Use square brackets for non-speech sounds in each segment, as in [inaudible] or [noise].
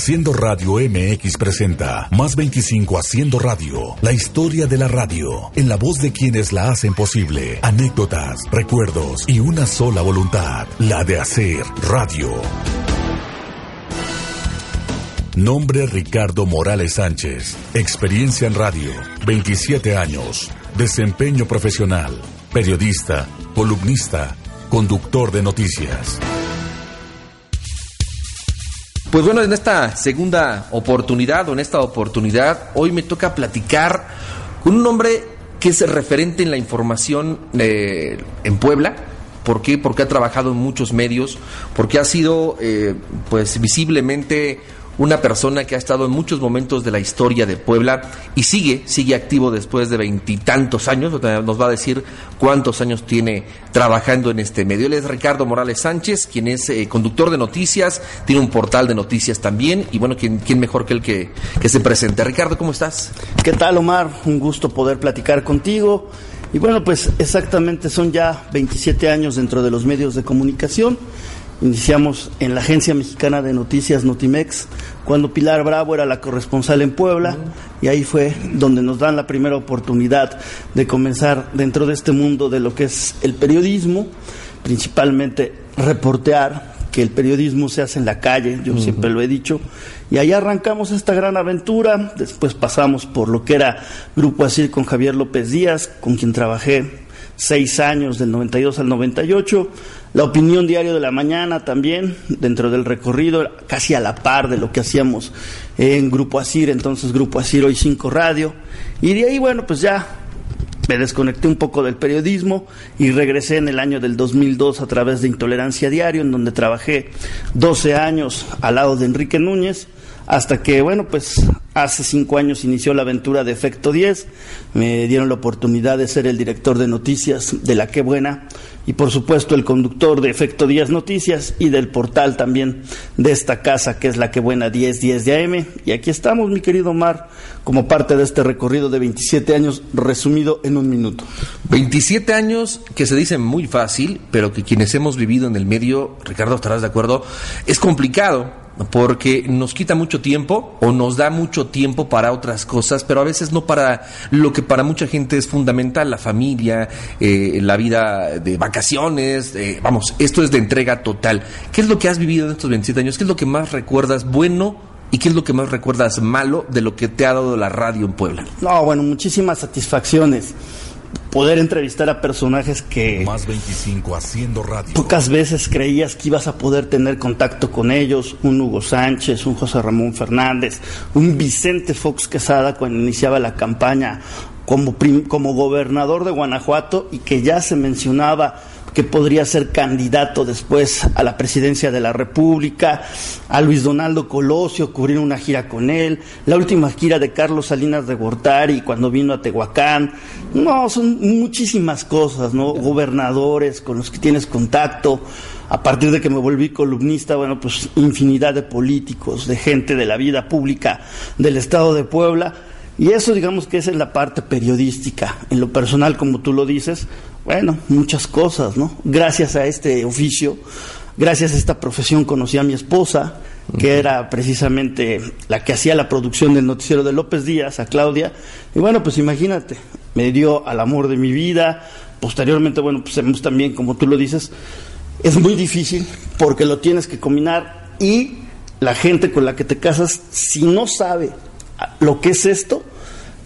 Haciendo Radio MX presenta Más 25 Haciendo Radio, la historia de la radio, en la voz de quienes la hacen posible, anécdotas, recuerdos y una sola voluntad, la de hacer radio. Nombre Ricardo Morales Sánchez, experiencia en radio, 27 años, desempeño profesional, periodista, columnista, conductor de noticias. Pues bueno, en esta segunda oportunidad o en esta oportunidad, hoy me toca platicar con un hombre que es referente en la información eh, en Puebla. ¿Por qué? Porque ha trabajado en muchos medios, porque ha sido eh, pues visiblemente una persona que ha estado en muchos momentos de la historia de Puebla y sigue, sigue activo después de veintitantos años, nos va a decir cuántos años tiene trabajando en este medio. Él es Ricardo Morales Sánchez, quien es eh, conductor de noticias, tiene un portal de noticias también y bueno, ¿quién, quién mejor que el que, que se presente? Ricardo, ¿cómo estás? ¿Qué tal, Omar? Un gusto poder platicar contigo. Y bueno, pues exactamente son ya 27 años dentro de los medios de comunicación. Iniciamos en la Agencia Mexicana de Noticias Notimex, cuando Pilar Bravo era la corresponsal en Puebla, y ahí fue donde nos dan la primera oportunidad de comenzar dentro de este mundo de lo que es el periodismo, principalmente reportear, que el periodismo se hace en la calle, yo siempre lo he dicho, y ahí arrancamos esta gran aventura, después pasamos por lo que era Grupo Asir con Javier López Díaz, con quien trabajé seis años, del 92 al 98. La opinión diario de la mañana también, dentro del recorrido, casi a la par de lo que hacíamos en Grupo Asir, entonces Grupo Asir, hoy 5 Radio. Y de ahí, bueno, pues ya me desconecté un poco del periodismo y regresé en el año del 2002 a través de Intolerancia Diario, en donde trabajé 12 años al lado de Enrique Núñez hasta que, bueno, pues hace cinco años inició la aventura de Efecto 10, me dieron la oportunidad de ser el director de noticias de La Qué Buena y por supuesto el conductor de Efecto 10 Noticias y del portal también de esta casa que es La Qué Buena 1010 de AM. Y aquí estamos, mi querido Omar, como parte de este recorrido de 27 años resumido en un minuto. 27 años que se dicen muy fácil, pero que quienes hemos vivido en el medio, Ricardo, estarás de acuerdo, es complicado porque nos quita mucho tiempo o nos da mucho tiempo para otras cosas, pero a veces no para lo que para mucha gente es fundamental, la familia, eh, la vida de vacaciones, eh, vamos, esto es de entrega total. ¿Qué es lo que has vivido en estos 27 años? ¿Qué es lo que más recuerdas bueno y qué es lo que más recuerdas malo de lo que te ha dado la radio en Puebla? No, bueno, muchísimas satisfacciones poder entrevistar a personajes que más 25 haciendo radio. Pocas veces creías que ibas a poder tener contacto con ellos, un Hugo Sánchez, un José Ramón Fernández, un Vicente Fox Quesada cuando iniciaba la campaña como, como gobernador de Guanajuato y que ya se mencionaba que podría ser candidato después a la presidencia de la República, a Luis Donaldo Colosio, cubrir una gira con él, la última gira de Carlos Salinas de Gortari cuando vino a Tehuacán. No, son muchísimas cosas, ¿no? Gobernadores con los que tienes contacto. A partir de que me volví columnista, bueno, pues infinidad de políticos, de gente de la vida pública del Estado de Puebla. Y eso digamos que es en la parte periodística. En lo personal, como tú lo dices, bueno, muchas cosas, ¿no? Gracias a este oficio, gracias a esta profesión conocí a mi esposa, que era precisamente la que hacía la producción del noticiero de López Díaz, a Claudia. Y bueno, pues imagínate, me dio al amor de mi vida. Posteriormente, bueno, pues también, como tú lo dices, es muy difícil porque lo tienes que combinar y la gente con la que te casas, si no sabe lo que es esto,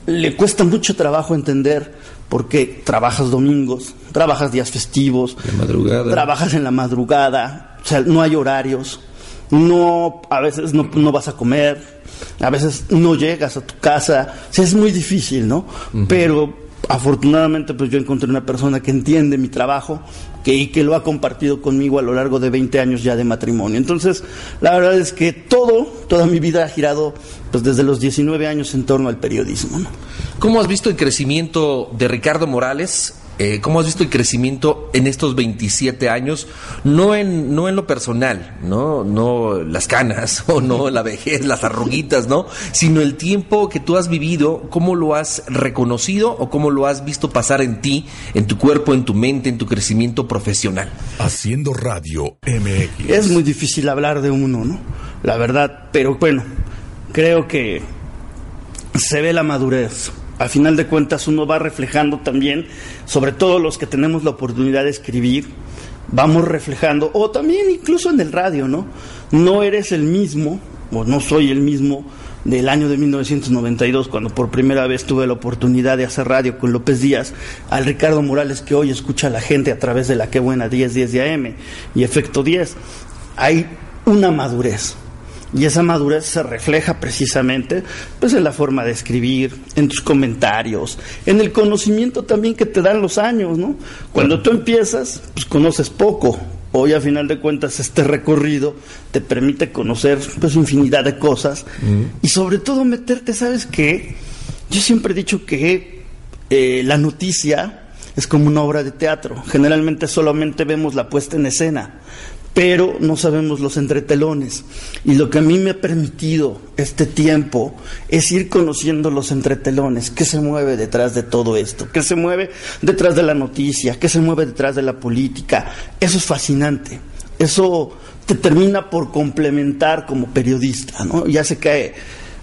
le cuesta mucho trabajo entender porque trabajas domingos, trabajas días festivos, trabajas en la madrugada, o sea, no hay horarios, no, a veces no, no, vas a comer, a veces no llegas a tu casa, o sea, es muy difícil, ¿no? Pero afortunadamente pues yo encontré una persona que entiende mi trabajo que, y que lo ha compartido conmigo a lo largo de 20 años ya de matrimonio. Entonces, la verdad es que todo, toda mi vida ha girado pues desde los 19 años en torno al periodismo. ¿Cómo has visto el crecimiento de Ricardo Morales eh, ¿Cómo has visto el crecimiento en estos 27 años? No en, no en lo personal, ¿no? No las canas [laughs] o no la vejez, las arruguitas, ¿no? Sino el tiempo que tú has vivido, cómo lo has reconocido o cómo lo has visto pasar en ti, en tu cuerpo, en tu mente, en tu crecimiento profesional. Haciendo radio MX. Es muy difícil hablar de uno, ¿no? la verdad, pero bueno, creo que se ve la madurez. A final de cuentas uno va reflejando también, sobre todo los que tenemos la oportunidad de escribir, vamos reflejando, o también incluso en el radio, ¿no? No eres el mismo, o no soy el mismo del año de 1992, cuando por primera vez tuve la oportunidad de hacer radio con López Díaz, al Ricardo Morales que hoy escucha a la gente a través de la que buena 10 10 de AM y Efecto 10. Hay una madurez, y esa madurez se refleja precisamente pues en la forma de escribir, en tus comentarios, en el conocimiento también que te dan los años, ¿no? Cuando tú empiezas, pues conoces poco. Hoy a final de cuentas este recorrido te permite conocer pues infinidad de cosas y sobre todo meterte, ¿sabes qué? Yo siempre he dicho que eh, la noticia es como una obra de teatro. Generalmente solamente vemos la puesta en escena, pero no sabemos los entretelones. Y lo que a mí me ha permitido este tiempo es ir conociendo los entretelones, qué se mueve detrás de todo esto, qué se mueve detrás de la noticia, qué se mueve detrás de la política. Eso es fascinante. Eso te termina por complementar como periodista, ¿no? Ya se cae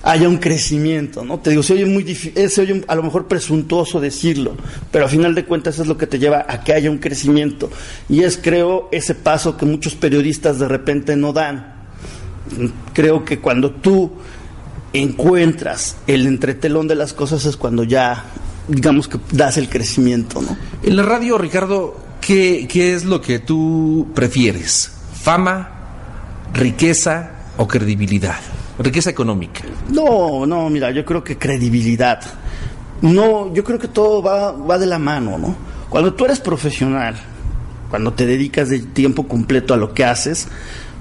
haya un crecimiento, ¿no? Te digo, se oye muy difícil, se oye a lo mejor presuntuoso decirlo, pero a final de cuentas es lo que te lleva a que haya un crecimiento. Y es, creo, ese paso que muchos periodistas de repente no dan. Creo que cuando tú encuentras el entretelón de las cosas es cuando ya, digamos que das el crecimiento, ¿no? En la radio, Ricardo, ¿qué, qué es lo que tú prefieres? ¿Fama, riqueza o credibilidad? Riqueza económica. No, no, mira, yo creo que credibilidad. No, yo creo que todo va, va de la mano, ¿no? Cuando tú eres profesional, cuando te dedicas de tiempo completo a lo que haces,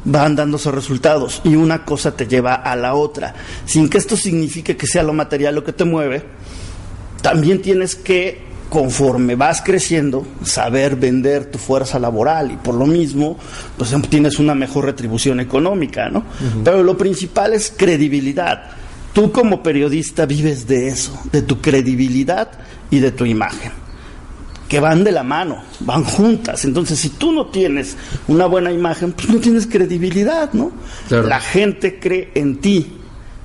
van dándose resultados y una cosa te lleva a la otra. Sin que esto signifique que sea lo material lo que te mueve, también tienes que conforme vas creciendo, saber vender tu fuerza laboral y por lo mismo, pues tienes una mejor retribución económica, ¿no? Pero lo principal es credibilidad. Tú como periodista vives de eso, de tu credibilidad y de tu imagen, que van de la mano, van juntas. Entonces, si tú no tienes una buena imagen, pues no tienes credibilidad, ¿no? La gente cree en ti.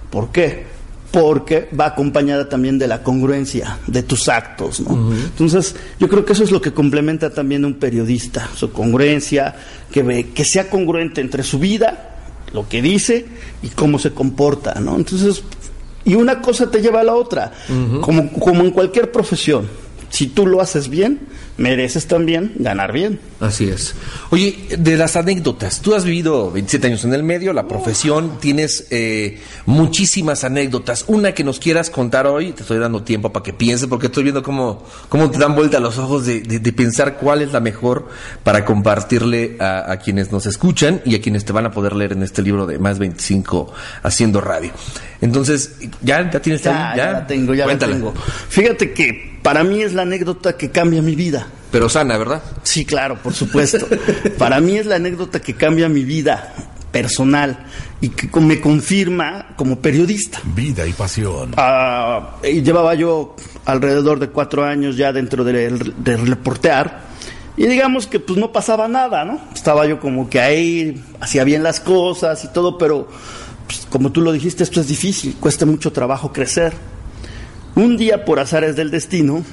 ¿Por qué? Porque va acompañada también de la congruencia de tus actos, ¿no? Entonces, yo creo que eso es lo que complementa también a un periodista, su congruencia, que, que sea congruente entre su vida, lo que dice y cómo se comporta, ¿no? Entonces, y una cosa te lleva a la otra, como, como en cualquier profesión. Si tú lo haces bien, mereces también ganar bien. Así es. Oye, de las anécdotas, tú has vivido 27 años en el medio, la profesión, tienes eh, muchísimas anécdotas. Una que nos quieras contar hoy, te estoy dando tiempo para que pienses, porque estoy viendo cómo, cómo te dan vuelta los ojos de, pensar cuál es la mejor para compartirle a, quienes nos escuchan y a quienes te van a poder leer en este libro de Más 25 Haciendo Radio. Entonces, ¿ya, ya tienes ya, ya, la tengo, ya la tengo. Fíjate que para mí es la anécdota que cambia mi vida. Pero sana, ¿verdad? Sí, claro, por supuesto. [laughs] Para mí es la anécdota que cambia mi vida personal y que me confirma como periodista. Vida y pasión. Ah, llevaba yo alrededor de cuatro años ya dentro de, reportear y digamos que pues no pasaba nada, ¿no? Estaba yo como que ahí, hacía bien las cosas y todo, pero pues, como tú lo dijiste, esto es difícil, cuesta mucho trabajo crecer. Un día, por azares del destino,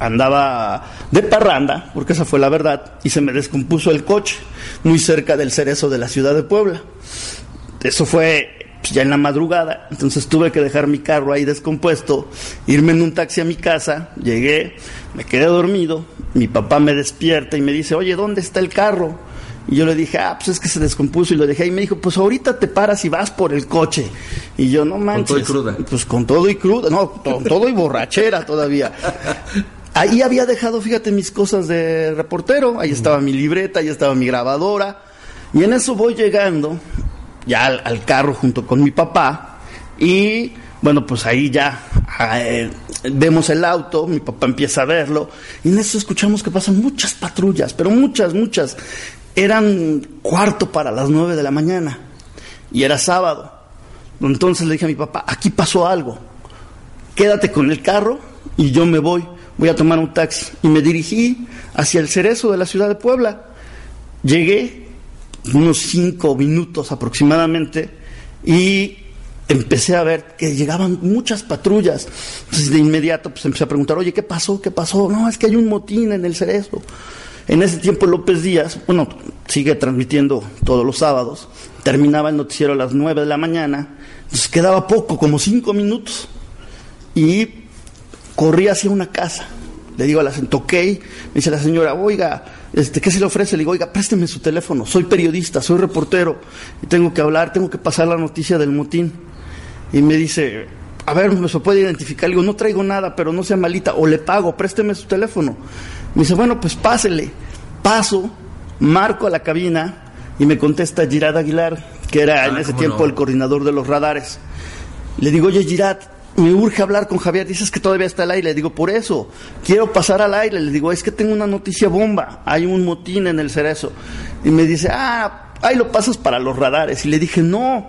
andaba de parranda, porque esa fue la verdad, y se me descompuso el coche, muy cerca del cerezo de la ciudad de Puebla. Eso fue pues, ya en la madrugada, entonces tuve que dejar mi carro ahí descompuesto, irme en un taxi a mi casa, llegué, me quedé dormido, mi papá me despierta y me dice, oye, ¿dónde está el carro? Y yo le dije, ah, pues es que se descompuso. Y lo dejé. Y me dijo, pues ahorita te paras y vas por el coche. Y yo, no manches. Con todo y cruda. Pues con todo y cruda. No, con todo y borrachera todavía. [laughs] Ahí había dejado, fíjate, mis cosas de reportero. Ahí estaba mi libreta, ahí estaba mi grabadora. Y en eso voy llegando ya al, carro junto con mi papá. Y bueno, pues ahí ya eh, vemos el auto, mi papá empieza a verlo. Y en eso escuchamos que pasan muchas patrullas, pero muchas, muchas. Eran cuarto para las nueve de la mañana. Y era sábado. Entonces le dije a mi papá, aquí pasó algo. Quédate con el carro y yo me voy voy a tomar un taxi. Y me dirigí hacia el cerezo de la ciudad de Puebla. Llegué unos cinco minutos aproximadamente y empecé a ver que llegaban muchas patrullas. Entonces de inmediato pues empecé a preguntar, oye, ¿qué pasó? ¿Qué pasó? No, es que hay un motín en el cerezo. En ese tiempo López Díaz, bueno, sigue transmitiendo todos los sábados, terminaba el noticiero a las nueve de la mañana, entonces quedaba poco, como cinco minutos, y corrí hacia una casa. Le digo a la toqué, me dice la señora, oiga, este, ¿qué se le ofrece? Le digo, oiga, présteme su teléfono, soy periodista, soy reportero, y tengo que hablar, tengo que pasar la noticia del motín. Y me dice, a ver, ¿me se puede identificar? Le digo, no traigo nada, pero no sea malita, o le pago, présteme su teléfono. Me dice, bueno, pues pásele. Paso, marco a la cabina y me contesta Girad Aguilar, que era en ah, ese tiempo el coordinador de los radares. Le digo, oye, Girad, me urge hablar con Javier. Dices que todavía está al aire. Le digo, por eso, quiero pasar al aire. Le digo, es que tengo una noticia bomba. Hay un motín en el cerezo. Y me dice, ah, ahí lo pasas para los radares. Y le dije, no,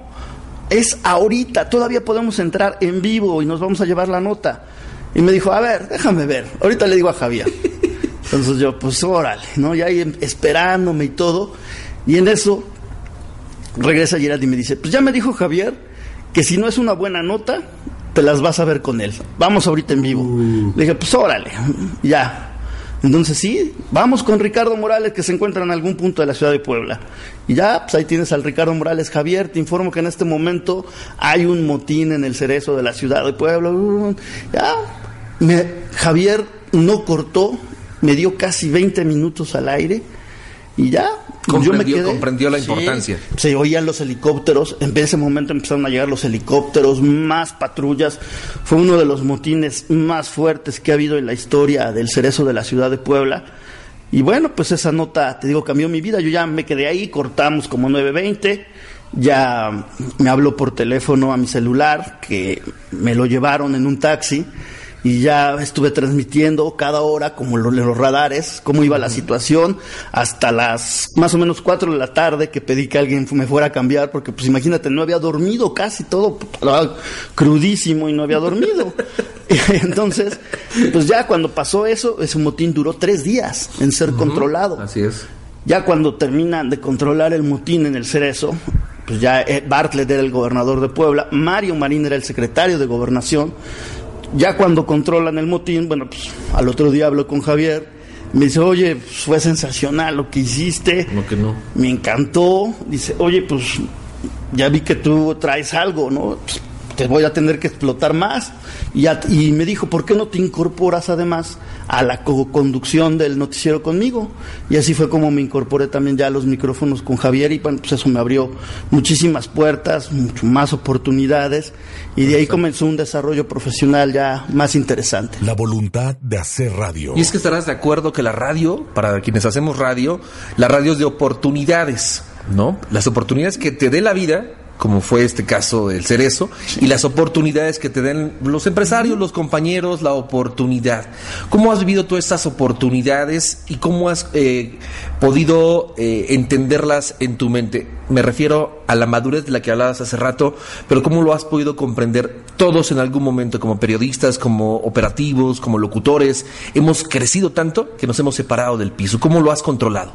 es ahorita. Todavía podemos entrar en vivo y nos vamos a llevar la nota. Y me dijo, a ver, déjame ver. Ahorita le digo a Javier. [laughs] Entonces yo, pues órale, ¿no? Ya ahí esperándome y todo. Y en eso regresa Gerard y me dice, pues ya me dijo Javier que si no es una buena nota, te las vas a ver con él. Vamos ahorita en vivo. Uh. Le dije, pues órale, ya. Entonces sí, vamos con Ricardo Morales que se encuentra en algún punto de la ciudad de Puebla. Y ya, pues ahí tienes al Ricardo Morales. Javier, te informo que en este momento hay un motín en el cerezo de la ciudad de Puebla. Ya, me, Javier no cortó, me dio casi 20 minutos al aire y ya. Comprendió, yo me quedé, comprendió la importancia. se oían los helicópteros, en ese momento empezaron a llegar los helicópteros, más patrullas. Fue uno de los motines más fuertes que ha habido en la historia del cerezo de la ciudad de Puebla. Y bueno, pues esa nota, te digo, cambió mi vida. Yo ya me quedé ahí, cortamos como 9.20. Ya me habló por teléfono a mi celular, que me lo llevaron en un taxi y ya estuve transmitiendo cada hora como los, los radares, cómo iba la situación, hasta las más o menos cuatro de la tarde que pedí que alguien me fuera a cambiar, porque pues imagínate, no había dormido casi todo, crudísimo y no había dormido. [laughs] [laughs] Entonces, pues ya cuando pasó eso, ese motín duró tres días en ser controlado. Así es. Ya cuando terminan de controlar el motín en el Cerezo, pues ya eh, Bartlett era el gobernador de Puebla, Mario Marín era el secretario de gobernación, ya cuando controlan el motín, bueno, pues al otro día hablo con Javier, me dice, oye, fue sensacional lo que hiciste. No que no. Me encantó. Dice, oye, pues ya vi que tú traes algo, ¿no? Pues, te voy a tener que explotar más. Y, y me dijo, ¿por qué no te incorporas además a la co-conducción del noticiero conmigo? Y así fue como me incorporé también ya a los micrófonos con Javier y bueno, pues eso me abrió muchísimas puertas, mucho más oportunidades y de ahí comenzó un desarrollo profesional ya más interesante. La voluntad de hacer radio. Y es que estarás de acuerdo que la radio, para quienes hacemos radio, la radio es de oportunidades, ¿no? Las oportunidades que te dé la vida como fue este caso del cerezo, y las oportunidades que te den los empresarios, los compañeros, la oportunidad. ¿Cómo has vivido todas estas oportunidades y cómo has eh, podido eh, entenderlas en tu mente? Me refiero a la madurez de la que hablabas hace rato, pero cómo lo has podido comprender todos en algún momento como periodistas, como operativos, como locutores. Hemos crecido tanto que nos hemos separado del piso. ¿Cómo lo has controlado?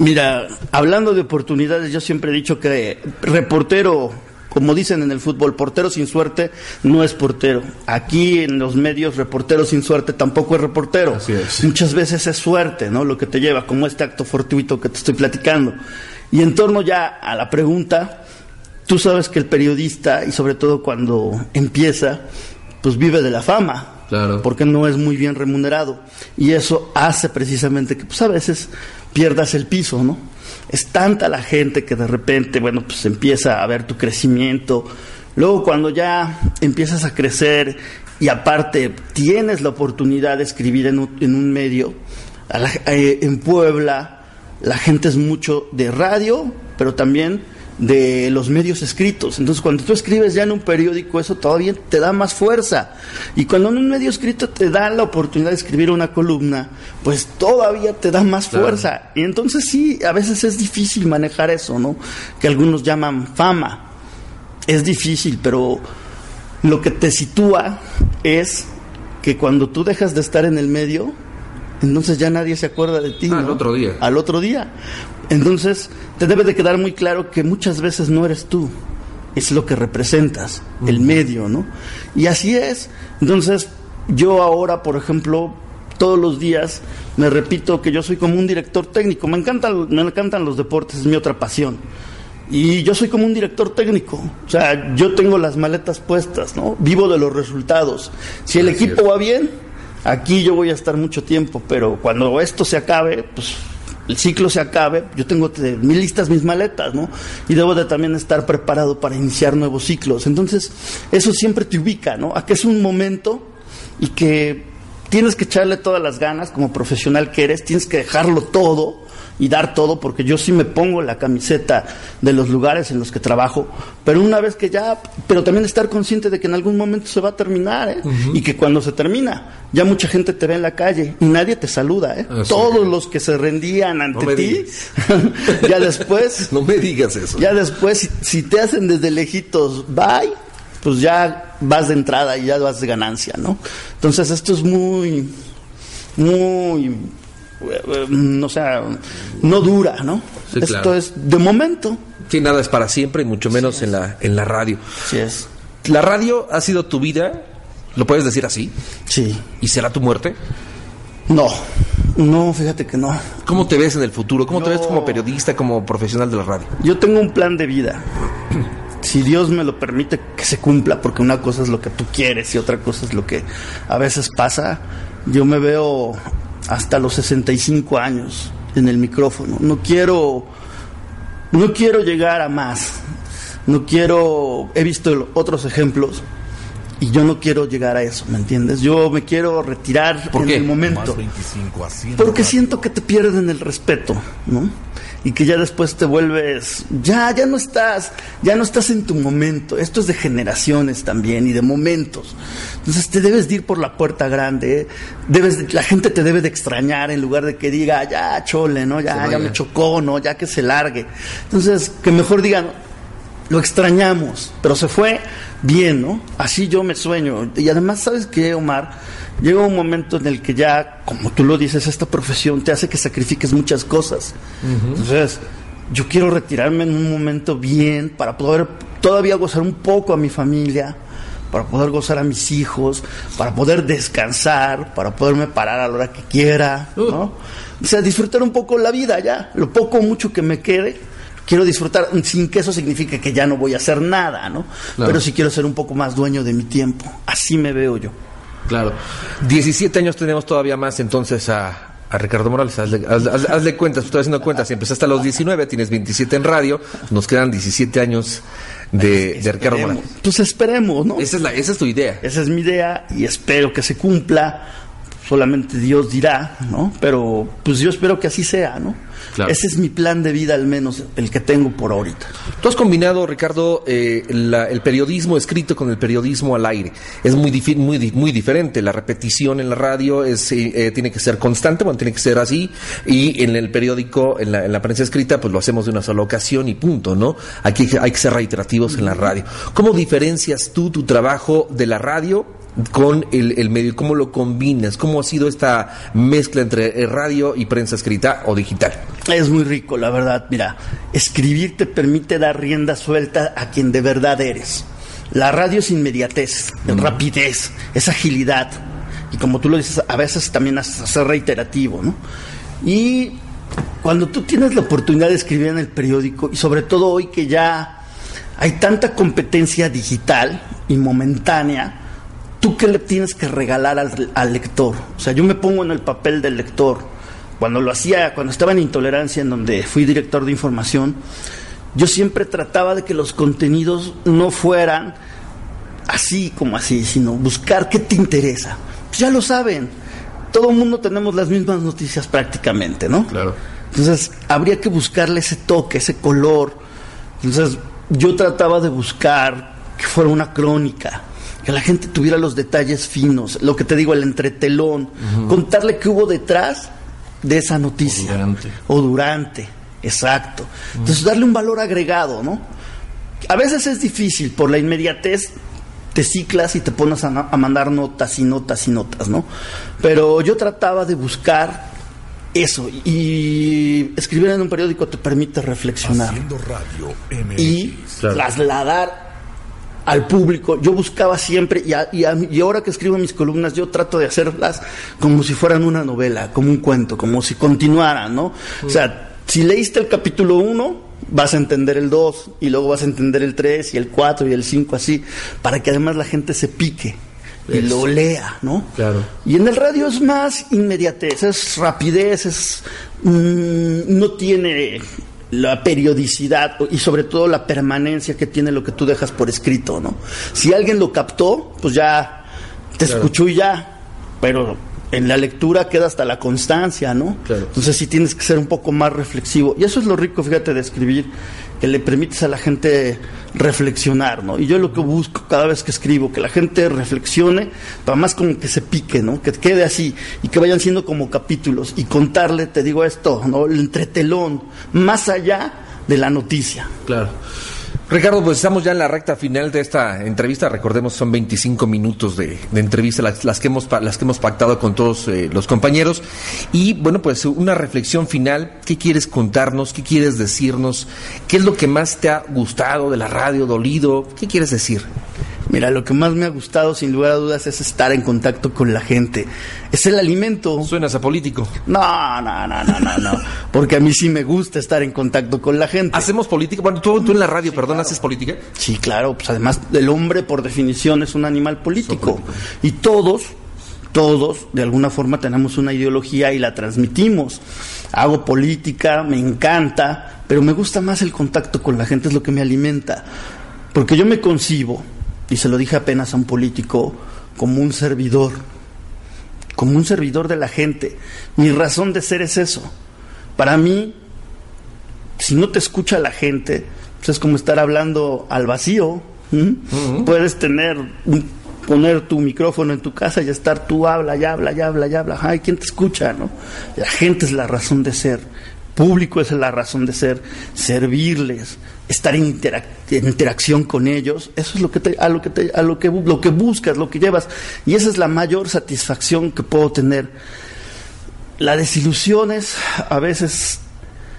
Mira, hablando de oportunidades, yo siempre he dicho que reportero, como dicen en el fútbol, portero sin suerte no es portero. Aquí en los medios, reportero sin suerte tampoco es reportero. Muchas veces es suerte, ¿no? Lo que te lleva, como este acto fortuito que te estoy platicando. Y en torno ya a la pregunta, tú sabes que el periodista, y sobre todo cuando empieza, pues vive de la fama. Claro. Porque no es muy bien remunerado. Y eso hace precisamente que, pues a veces pierdas el piso, ¿no? Es tanta la gente que de repente, bueno, pues empieza a ver tu crecimiento. Luego cuando ya empiezas a crecer y aparte tienes la oportunidad de escribir en un, medio, eh, en Puebla la gente es mucho de radio, pero también de los medios escritos. Entonces, cuando tú escribes ya en un periódico, eso todavía te da más fuerza. Y cuando en un medio escrito te dan la oportunidad de escribir una columna, pues todavía te da más fuerza. Y entonces sí, a veces es difícil manejar eso, ¿no? Que algunos llaman fama. Es difícil, pero lo que te sitúa es que cuando tú dejas de estar en el medio, entonces ya nadie se acuerda de ti. Al otro día. Al otro día. Entonces, te debe de quedar muy claro que muchas veces no eres tú, es lo que representas, el medio, ¿no? Y así es. Entonces, yo ahora, por ejemplo, todos los días me repito que yo soy como un director técnico. Me encantan, me encantan los deportes, es mi otra pasión. Y yo soy como un director técnico. O sea, yo tengo las maletas puestas, ¿no? Vivo de los resultados. Si el equipo va bien, aquí yo voy a estar mucho tiempo, pero cuando esto se acabe, pues el ciclo se acabe, yo tengo mis listas, mis maletas, ¿no? Y debo de también estar preparado para iniciar nuevos ciclos. Entonces, eso siempre te ubica, ¿no? A que es un momento y que tienes que echarle todas las ganas como profesional que eres, tienes que dejarlo todo y dar todo, porque yo sí me pongo la camiseta de los lugares en los que trabajo, pero una vez que ya, pero también estar consciente de que en algún momento se va a terminar, ¿eh? y que cuando se termina, ya mucha gente te ve en la calle y nadie te saluda, ¿eh? Todos los que se rendían ante ti, [laughs] ya después... [laughs] no me digas eso. Ya después, si, si te hacen desde lejitos, bye, pues ya vas de entrada y ya vas de ganancia, ¿no? Entonces esto es muy, muy no sea, no dura, ¿no? Esto es de momento. Sí, nada es para siempre y mucho menos en la en la radio. Sí es. ¿La radio ha sido tu vida? ¿Lo puedes decir así? Sí. ¿Y será tu muerte? No, no, fíjate que no. ¿Cómo te ves en el futuro? ¿Cómo te ves como periodista, como profesional de la radio? Yo tengo un plan de vida. Si Dios me lo permite que se cumpla, porque una cosa es lo que tú quieres y otra cosa es lo que a veces pasa. Yo me veo hasta los 65 años en el micrófono. No quiero, no quiero llegar a más. No quiero, he visto otros ejemplos y yo no quiero llegar a eso, ¿me entiendes? Yo me quiero retirar en el momento. Porque siento que te pierden el respeto, ¿no? Y que ya después te vuelves, ya, ya no estás, ya no estás en tu momento. Esto es de generaciones también y de momentos. Entonces te debes de ir por la puerta grande, debes, la gente te debe de extrañar en lugar de que diga, ya chole, ¿no? Ya, ya me chocó, ¿no? Ya que se largue. Entonces, que mejor digan, lo extrañamos, pero se fue bien, ¿no? Así yo me sueño. Y además, ¿sabes qué, Omar? Llega un momento en el que ya, como tú lo dices, esta profesión te hace que sacrifiques muchas cosas. Entonces, yo quiero retirarme en un momento bien para poder todavía gozar un poco a mi familia, para poder gozar a mis hijos, para poder descansar, para poderme parar a la hora que quiera, ¿no? O sea, disfrutar un poco la vida ya, lo poco o mucho que me quede, quiero disfrutar, sin que eso signifique que ya no voy a hacer nada, ¿no? Pero sí quiero ser un poco más dueño de mi tiempo, así me veo yo. Claro. 17 años tenemos todavía más entonces a, Ricardo Morales, hazle, hazle, cuentas, estoy haciendo cuentas, si empezaste a los 19, tienes 27 en radio, nos quedan 17 años de, de Ricardo Morales. Pues esperemos, ¿no? Esa es, la, esa es tu idea. Esa es mi idea y espero que se cumpla, solamente Dios dirá, ¿no? Pero pues yo espero que así sea, ¿no? Ese es mi plan de vida, al menos el que tengo por ahorita. Tú has combinado, Ricardo, eh, el periodismo escrito con el periodismo al aire. Es muy, muy, muy diferente. La repetición en la radio es, eh, eh, tiene que ser constante, bueno, tiene que ser así. Y en el periódico, en la, en la prensa escrita, pues lo hacemos de una sola ocasión y punto, ¿no? Aquí hay que ser reiterativos en la radio. ¿Cómo diferencias tú tu trabajo de la radio con el, el, medio? ¿Cómo lo combinas? ¿Cómo ha sido esta mezcla entre radio y prensa escrita o digital? Es muy rico, la verdad. Mira, escribir te permite dar rienda suelta a quien de verdad eres. La radio es inmediatez, es rapidez, es agilidad. Y como tú lo dices, a veces también es ser reiterativo, ¿no? Y cuando tú tienes la oportunidad de escribir en el periódico, y sobre todo hoy que ya hay tanta competencia digital y momentánea, ¿tú qué le tienes que regalar al, al, lector? O sea, yo me pongo en el papel del lector. Cuando lo hacía, cuando estaba en Intolerancia, en donde fui director de información, yo siempre trataba de que los contenidos no fueran así como así, sino buscar qué te interesa. Pues ya lo saben, todo el mundo tenemos las mismas noticias prácticamente, ¿no? Claro. Entonces, habría que buscarle ese toque, ese color. Entonces, yo trataba de buscar que fuera una crónica, que la gente tuviera los detalles finos, lo que te digo, el entretelón, contarle qué hubo detrás de esa noticia. O durante. O durante, exacto. Entonces, darle un valor agregado, ¿no? A veces es difícil por la inmediatez, te ciclas y te pones a, a mandar notas y notas y notas, ¿no? Pero yo trataba de buscar eso y escribir en un periódico te permite reflexionar radio y trasladar al público. Yo buscaba siempre, y, y, ahora que escribo mis columnas, yo trato de hacerlas como si fueran una novela, como un cuento, como si continuaran, ¿no? O sea, si leíste el capítulo 1, vas a entender el 2 y luego vas a entender el 3 y el 4 y el 5 así, para que además la gente se pique y lo lea, ¿no? Claro. Y en el radio es más inmediatez, es rapidez, es mm, no tiene la periodicidad y sobre todo la permanencia que tiene lo que tú dejas por escrito, ¿no? Si alguien lo captó, pues ya te escuchó y ya, pero en la lectura queda hasta la constancia, ¿no? Entonces sí tienes que ser un poco más reflexivo. Y eso es lo rico, fíjate, de escribir, que le permites a la gente reflexionar, ¿no? Y yo lo que busco cada vez que escribo, que la gente reflexione, para más como que se pique, ¿no? Que quede así y que vayan siendo como capítulos y contarle, te digo esto, ¿no? El entretelón, más allá de la noticia. Claro. Ricardo, pues estamos ya en la recta final de esta entrevista. Recordemos, son 25 minutos de, entrevista las, que hemos, las que hemos pactado con todos eh, los compañeros. Y bueno, pues una reflexión final. ¿Qué quieres contarnos? ¿Qué quieres decirnos? ¿Qué es lo que más te ha gustado de la radio, dolido? ¿Qué quieres decir? Mira, lo que más me ha gustado, sin lugar a dudas, es estar en contacto con la gente. Es el alimento. Suenas a político. No, no, no, no, no, no. Porque a mí sí me gusta estar en contacto con la gente. ¿Hacemos política? Bueno, tú, en la radio, perdón, ¿haces política? Sí, claro. Pues además, el hombre, por definición, es un animal político. Y todos, todos, de alguna forma, tenemos una ideología y la transmitimos. Hago política, me encanta, pero me gusta más el contacto con la gente, es lo que me alimenta. Porque yo me concibo y se lo dije apenas a un político, como un servidor, como un servidor de la gente. Mi razón de ser es eso. Para mí, si no te escucha la gente, pues es como estar hablando al vacío. Puedes tener poner tu micrófono en tu casa y estar tú habla, ya habla, ya habla, ya habla. Ay, ¿quién te escucha, no? La gente es la razón de ser. Público es la razón de ser. Servirles, estar en, interacción con ellos, eso es lo que te, a lo que te, a lo que lo que buscas, lo que llevas y esa es la mayor satisfacción que puedo tener. La desilusión es a veces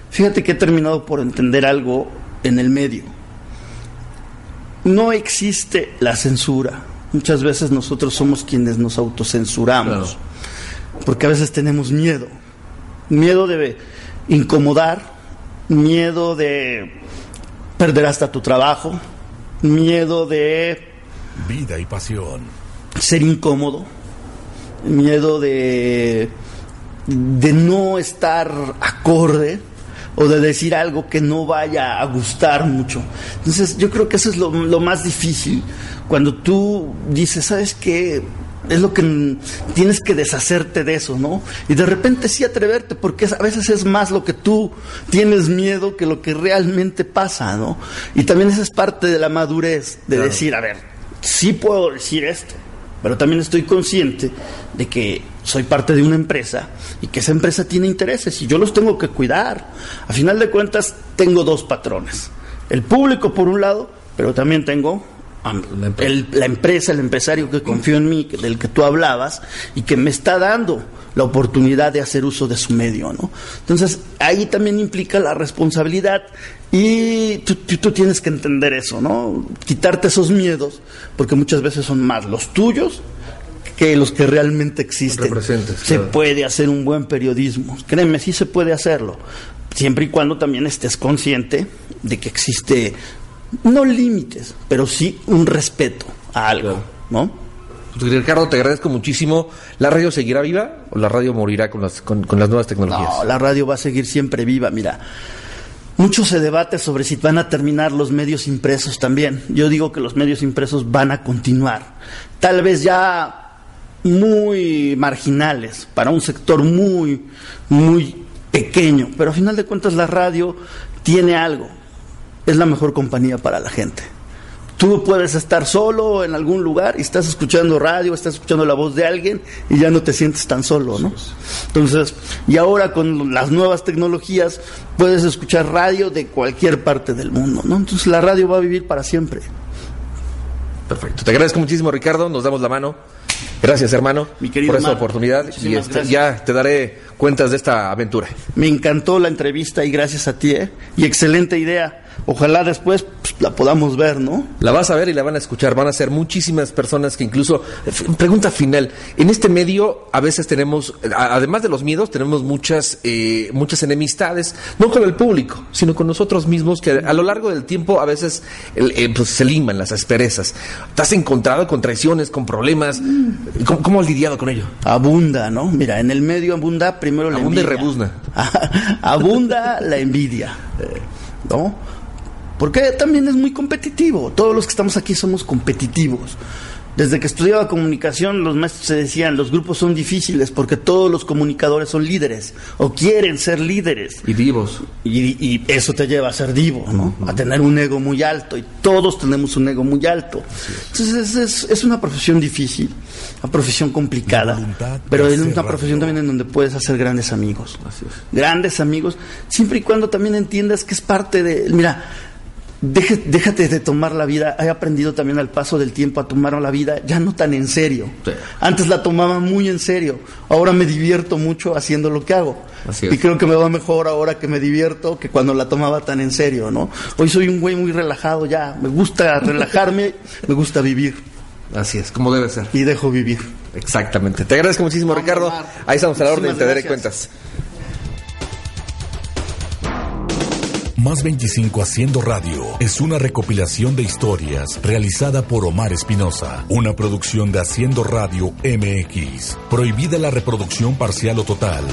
fíjate que he terminado por entender algo en el medio. No existe la censura. Muchas veces nosotros somos quienes nos autocensuramos. Porque a veces tenemos miedo. Miedo de incomodar, miedo de perder hasta tu trabajo, miedo de... Vida y pasión. Ser incómodo, miedo de, de no estar acorde o de decir algo que no vaya a gustar mucho. Entonces yo creo que eso es lo, lo más difícil, cuando tú dices, ¿sabes qué? Es lo que tienes que deshacerte de eso, ¿no? Y de repente sí atreverte, porque a veces es más lo que tú tienes miedo que lo que realmente pasa, ¿no? Y también esa es parte de la madurez, de decir, a ver, sí puedo decir esto, pero también estoy consciente de que soy parte de una empresa y que esa empresa tiene intereses y yo los tengo que cuidar. A final de cuentas, tengo dos patrones. El público por un lado, pero también tengo la empresa. El, empresario que confió en mí, del que tú hablabas, y que me está dando la oportunidad de hacer uso de su medio, ¿no? Entonces, ahí también implica la responsabilidad y tú, tú, tienes que entender eso, ¿no? Quitarte esos miedos, porque muchas veces son más los tuyos que los que realmente existen. Se puede hacer un buen periodismo, créeme, sí se puede hacerlo, siempre y cuando también estés consciente de que existe no límites, pero sí un respeto a algo, ¿no? Ricardo, te agradezco muchísimo. ¿La radio seguirá viva o la radio morirá con las, con, las nuevas tecnologías? No, la radio va a seguir siempre viva. Mira, mucho se debate sobre si van a terminar los medios impresos también. Yo digo que los medios impresos van a continuar. Tal vez ya muy marginales, para un sector muy, muy pequeño, pero a final de cuentas la radio tiene algo es la mejor compañía para la gente. Tú puedes estar solo en algún lugar y estás escuchando radio, estás escuchando la voz de alguien y ya no te sientes tan solo, ¿no? Entonces, y ahora con las nuevas tecnologías puedes escuchar radio de cualquier parte del mundo, ¿no? Entonces la radio va a vivir para siempre. Perfecto. Te agradezco muchísimo, Ricardo. Nos damos la mano. Gracias, hermano, por esta oportunidad. Y este, ya te daré cuentas de esta aventura. Me encantó la entrevista y gracias a ti. ¿eh? Y excelente idea ojalá después pues, la podamos ver, ¿no? La vas a ver y la van a escuchar. Van a ser muchísimas personas que incluso. Pregunta final. En este medio, a veces tenemos, además de los miedos, tenemos muchas, eh, muchas enemistades, no con el público, sino con nosotros mismos, que a lo largo del tiempo a veces eh, pues, se liman las asperezas. ¿Te has encontrado con traiciones, con problemas? ¿Cómo, cómo has lidiado con ello? Abunda, ¿no? Mira, en el medio abunda primero la Abunda y envidia. rebuzna. [laughs] abunda la envidia, eh, ¿no? Porque también es muy competitivo. Todos los que estamos aquí somos competitivos. Desde que estudiaba comunicación, los maestros se decían, los grupos son difíciles porque todos los comunicadores son líderes o quieren ser líderes. Y vivos. Y, y eso te lleva a ser divo, ¿no? A tener un ego muy alto. Y todos tenemos un ego muy alto. Entonces es, es, es una profesión difícil, una profesión complicada. Pero es una profesión también en donde puedes hacer grandes amigos. Así es. Grandes amigos, siempre y cuando también entiendas que es parte de... Mira, déjate de tomar la vida. He aprendido también al paso del tiempo a tomar la vida ya no tan en serio. Sí. Antes la tomaba muy en serio. Ahora me divierto mucho haciendo lo que hago. Así es. Y creo que me va mejor ahora que me divierto que cuando la tomaba tan en serio, ¿no? Hoy soy un güey muy relajado ya. Me gusta [laughs] relajarme, me gusta vivir. Así es, como debe ser. Y dejo vivir. Exactamente. Te agradezco muchísimo, Ricardo. Ahí estamos a la orden, te daré cuentas. Más 25 Haciendo Radio es una recopilación de historias realizada por Omar Espinosa, una producción de Haciendo Radio MX. Prohibida la reproducción parcial o total.